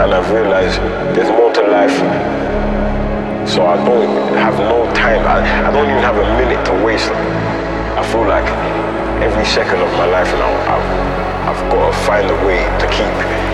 And I've realized there's more to life. So I don't have no time. I, I don't even have a minute to waste. I feel like every second of my life now, I've, I've got to find a way to keep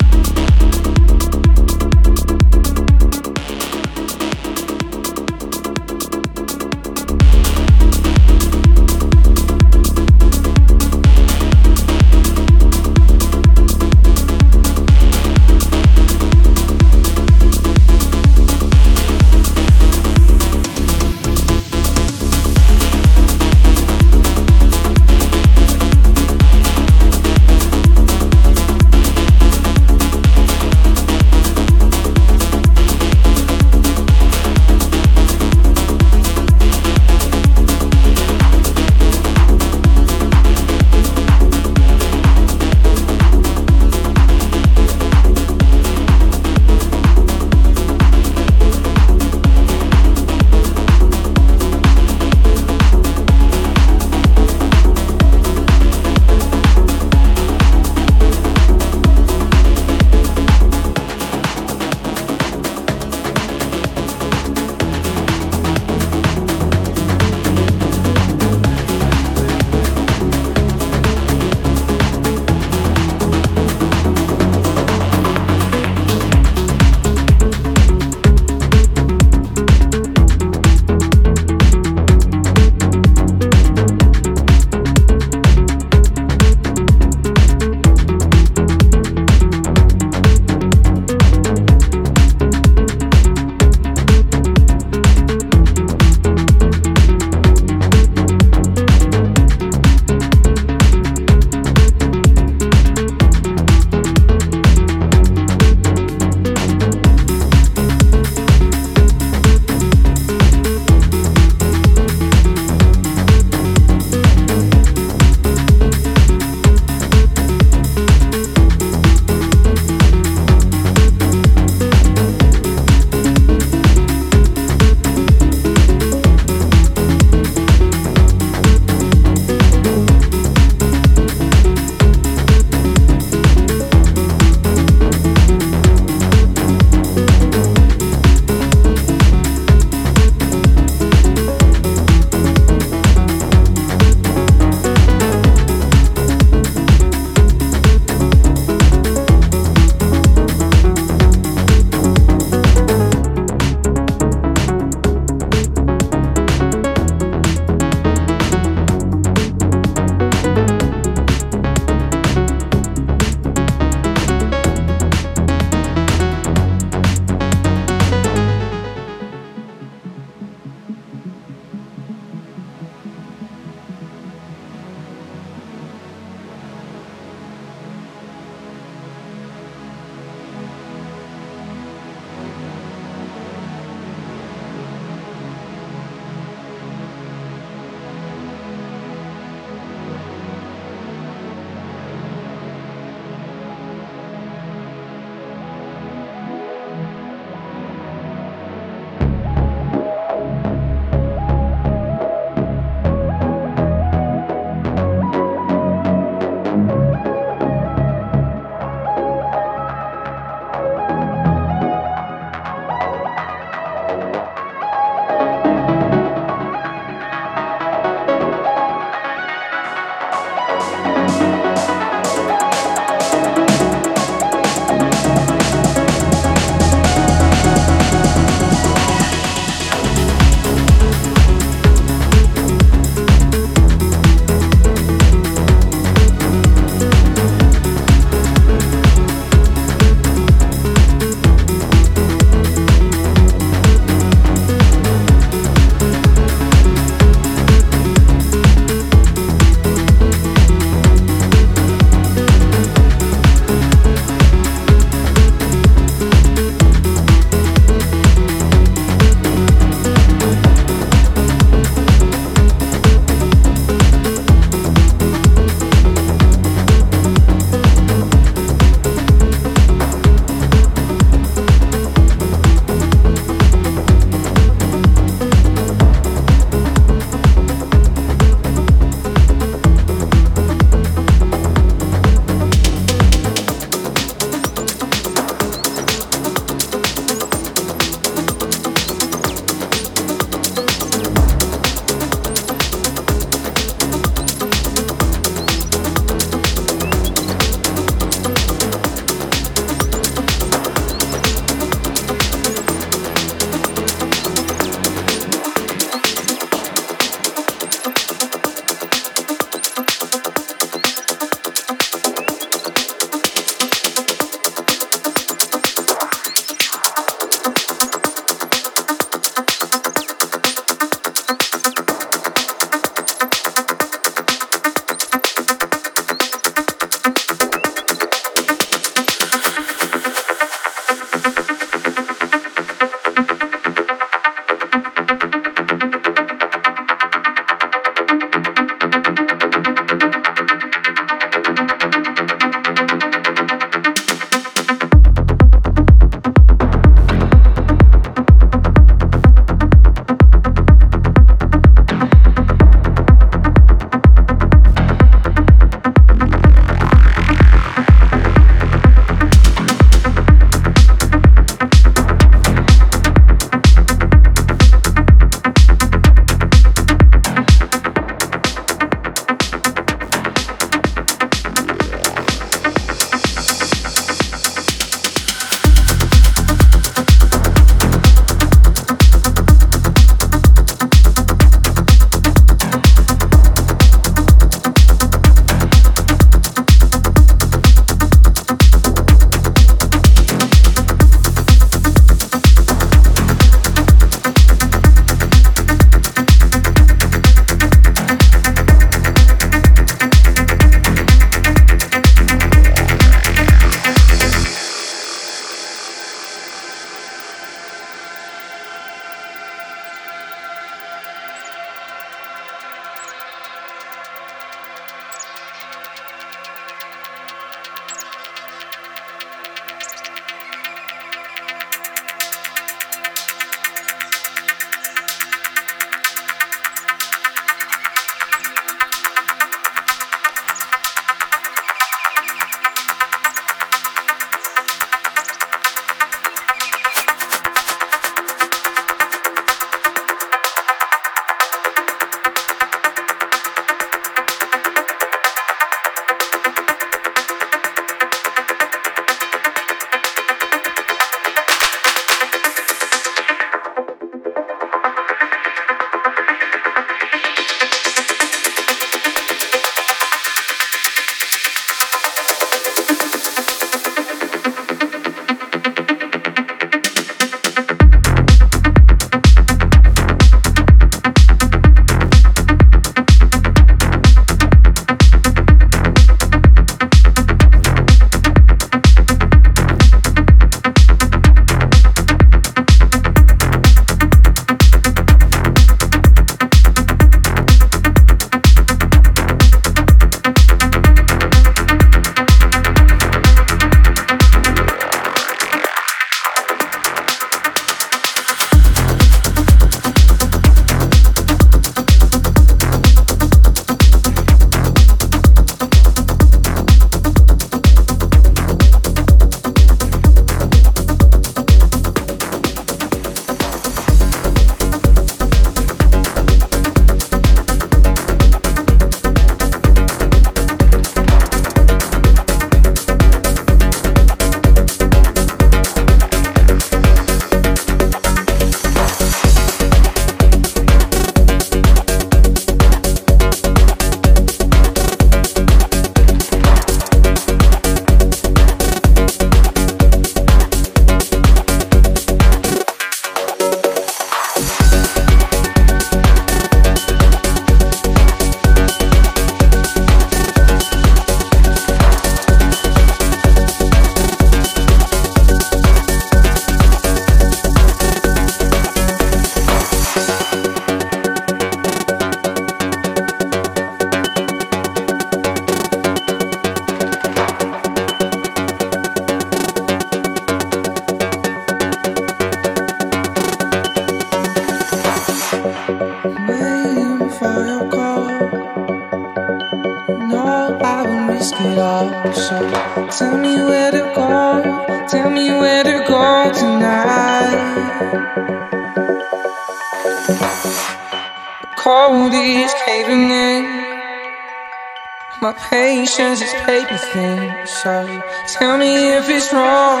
My patience is paper thin. So tell me if it's wrong.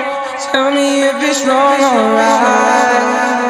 Tell me if it's wrong, alright.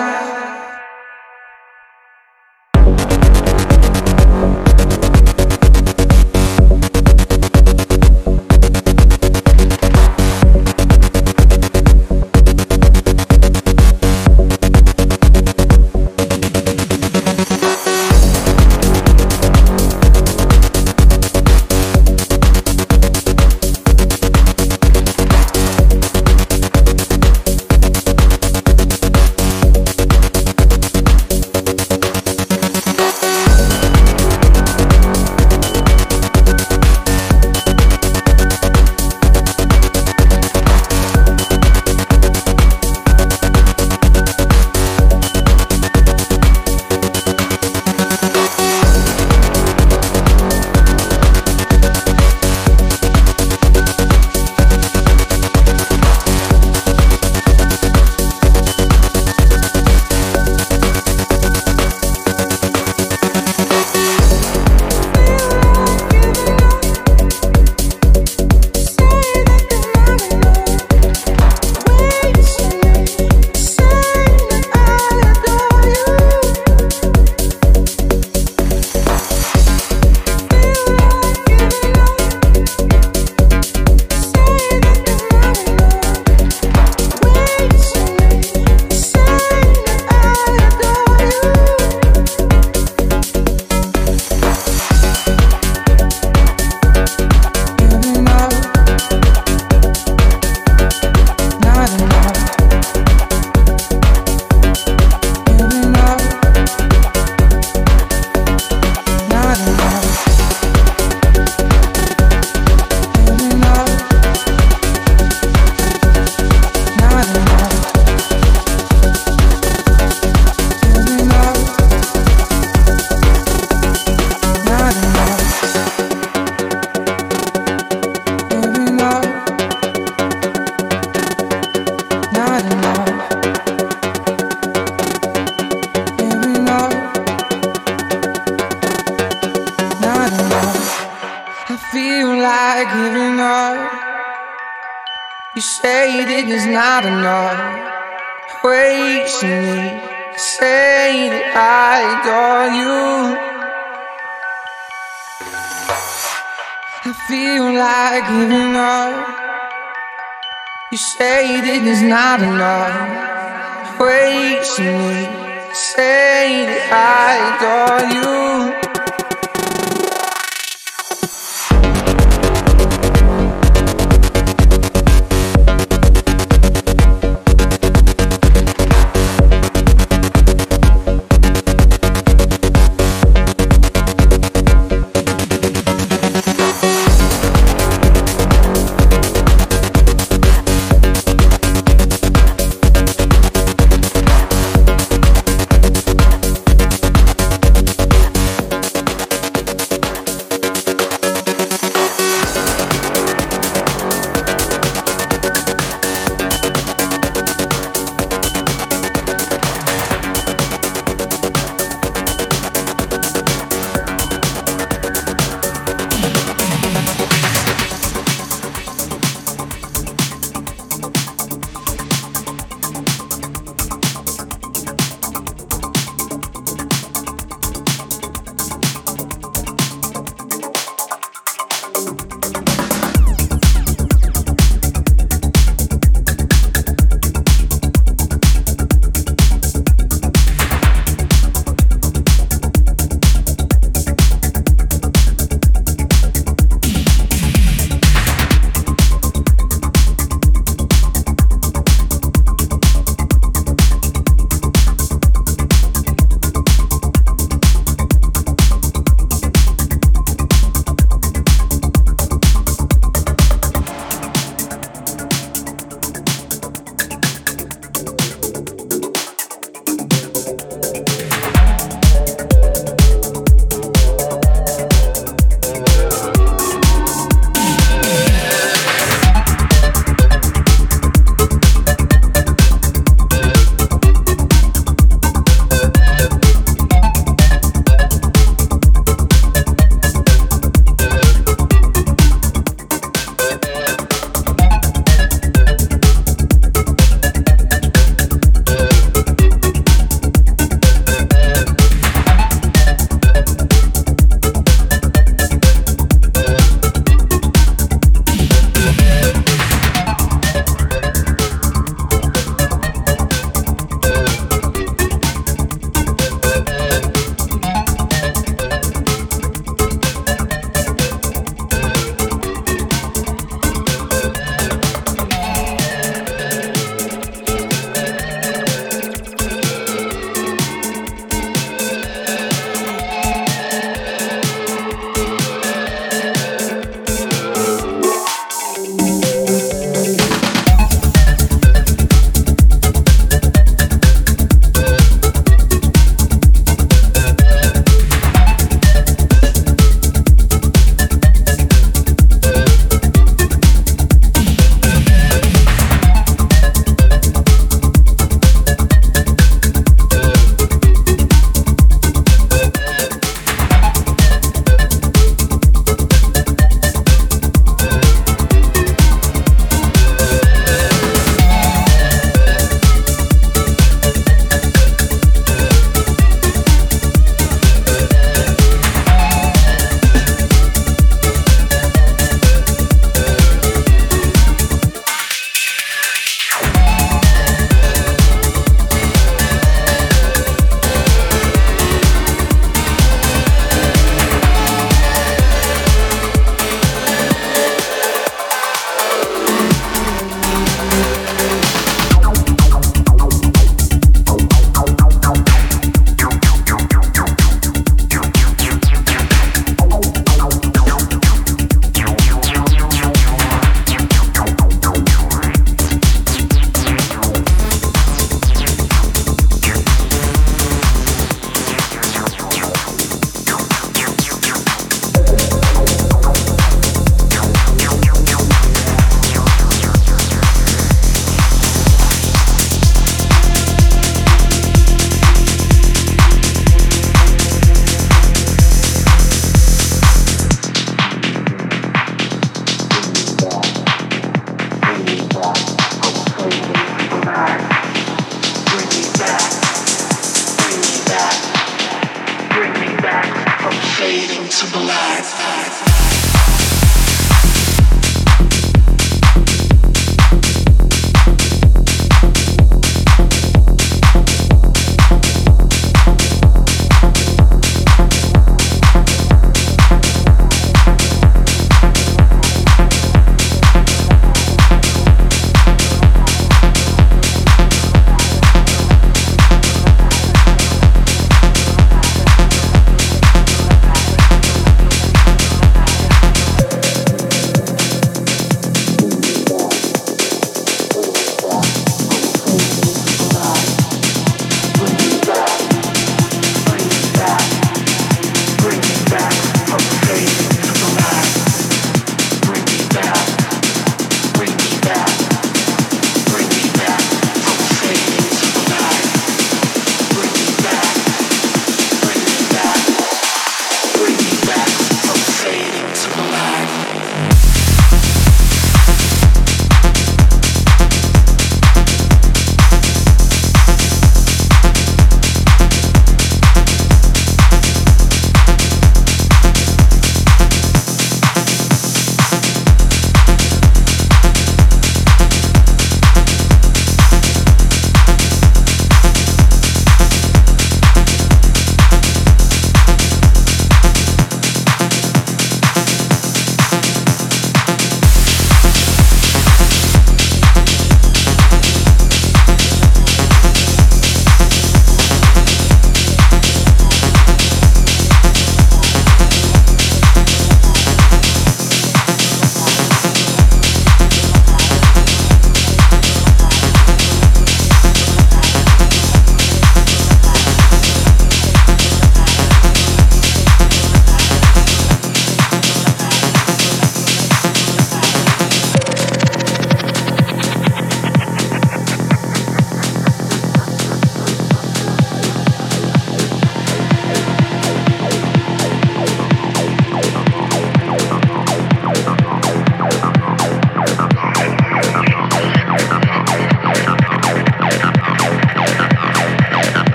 running out.